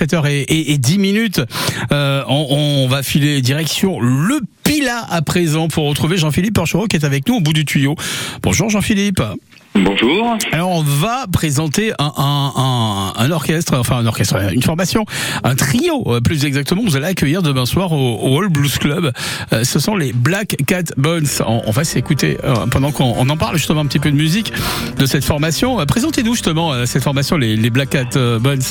17h et, 10 minutes. Euh, on, va filer direction le Pila à présent pour retrouver Jean-Philippe Porchereau qui est avec nous au bout du tuyau. Bonjour Jean-Philippe. Bonjour. Alors on va présenter un, orchestre, enfin un orchestre, une formation, un trio euh, plus exactement. Vous allez accueillir demain soir au, Hall Blues Club. Euh, ce sont les Black Cat Bones. On, va s'écouter pendant qu'on en parle justement un petit peu de musique de cette formation. Présentez-nous justement cette formation, les, les Black Cat Bones.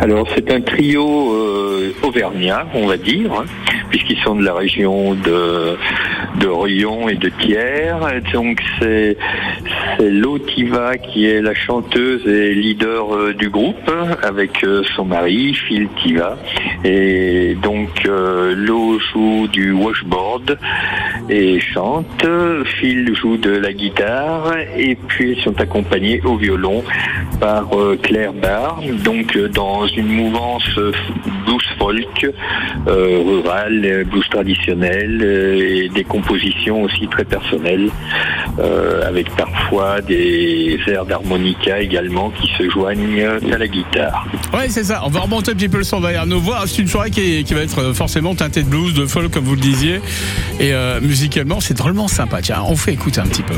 Alors c'est un trio euh, auvergnat, on va dire, hein, puisqu'ils sont de la région de, de Rion et de Thiers. Donc c'est Lotiva qui est la chanteuse et leader euh, du groupe avec euh, son mari Phil Tiva. Et donc Lo joue du washboard et chante. Phil joue de la guitare et puis ils sont accompagnés au violon par Claire Barr. Donc dans une mouvance blues folk, euh, rurale, blues traditionnelle euh, et des compositions aussi très personnelles, euh, avec parfois des airs d'harmonica également qui se joignent à la guitare. Ouais, c'est ça. On va remonter un petit peu le son derrière nos voix. C'est une soirée qui, va être forcément teintée de blues, de folk, comme vous le disiez. Et musicalement, c'est drôlement sympa. Tiens, on fait écouter un petit peu.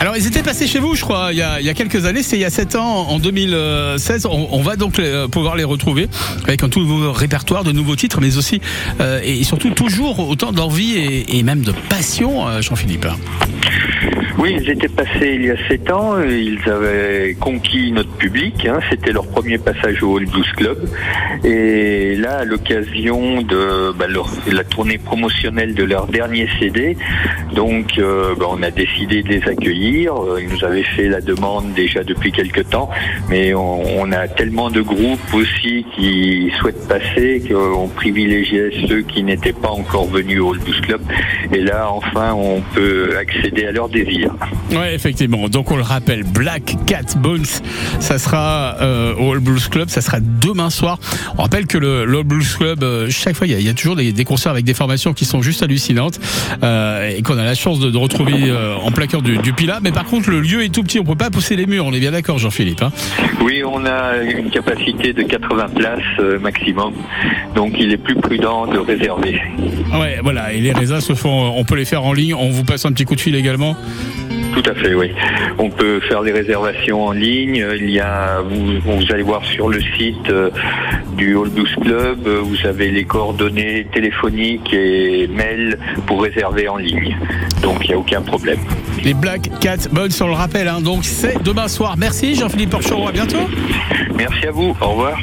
Alors ils étaient passés chez vous, je crois, il y a, quelques années, c'est il y a 7 ans, en 2016. On, va donc euh, pouvoir les retrouver avec un tout nouveau répertoire de nouveaux titres, mais aussi euh, et surtout toujours autant d'envie et, même de passion, euh, Jean-Philippe. Oui, ils étaient passés il y a sept ans. Ils avaient conquis notre public. Hein. C'était leur premier passage au Hall Blues Club. Et là, à l'occasion de bah, la tournée promotionnelle de leur dernier CD, donc euh, bah, on a décidé de les accueillir. Ils nous avaient fait la demande déjà depuis quelques temps, mais on, a tellement de groupes aussi qui souhaitent passer qu'on privilégiait ceux qui n'étaient pas encore venus au Hall Blues Club. Et là, enfin, on peut accéder à leur désir. Oui, effectivement. Donc on le rappelle, Black Cat Bones, ça sera euh, au All Blues Club, ça sera demain soir. On rappelle que le, All Blues Club, euh, chaque fois, il y, a, toujours des, concerts avec des formations qui sont juste hallucinantes euh, et qu'on a la chance de, retrouver en plaqueur du, du, Pila. Mais par contre, le lieu est tout petit, on peut pas pousser les murs. On est bien d'accord, Jean-Philippe. Hein oui, on a une capacité de 80 places maximum, donc il est plus prudent de réserver. Ouais, voilà. Et les résas se font, on peut les faire en ligne. On vous passe un petit coup de fil également. Tout à fait, oui. On peut faire des réservations en ligne. Il y a, vous, allez voir sur le site euh, du Hall Blues Club, euh, vous avez les coordonnées téléphoniques et mail pour réserver en ligne. Donc il n'y a aucun problème. Les Black Cat Bones, on le rappelle, hein. donc c'est demain soir. Merci Jean-Philippe Porchereau, à bientôt. Merci à vous, au revoir.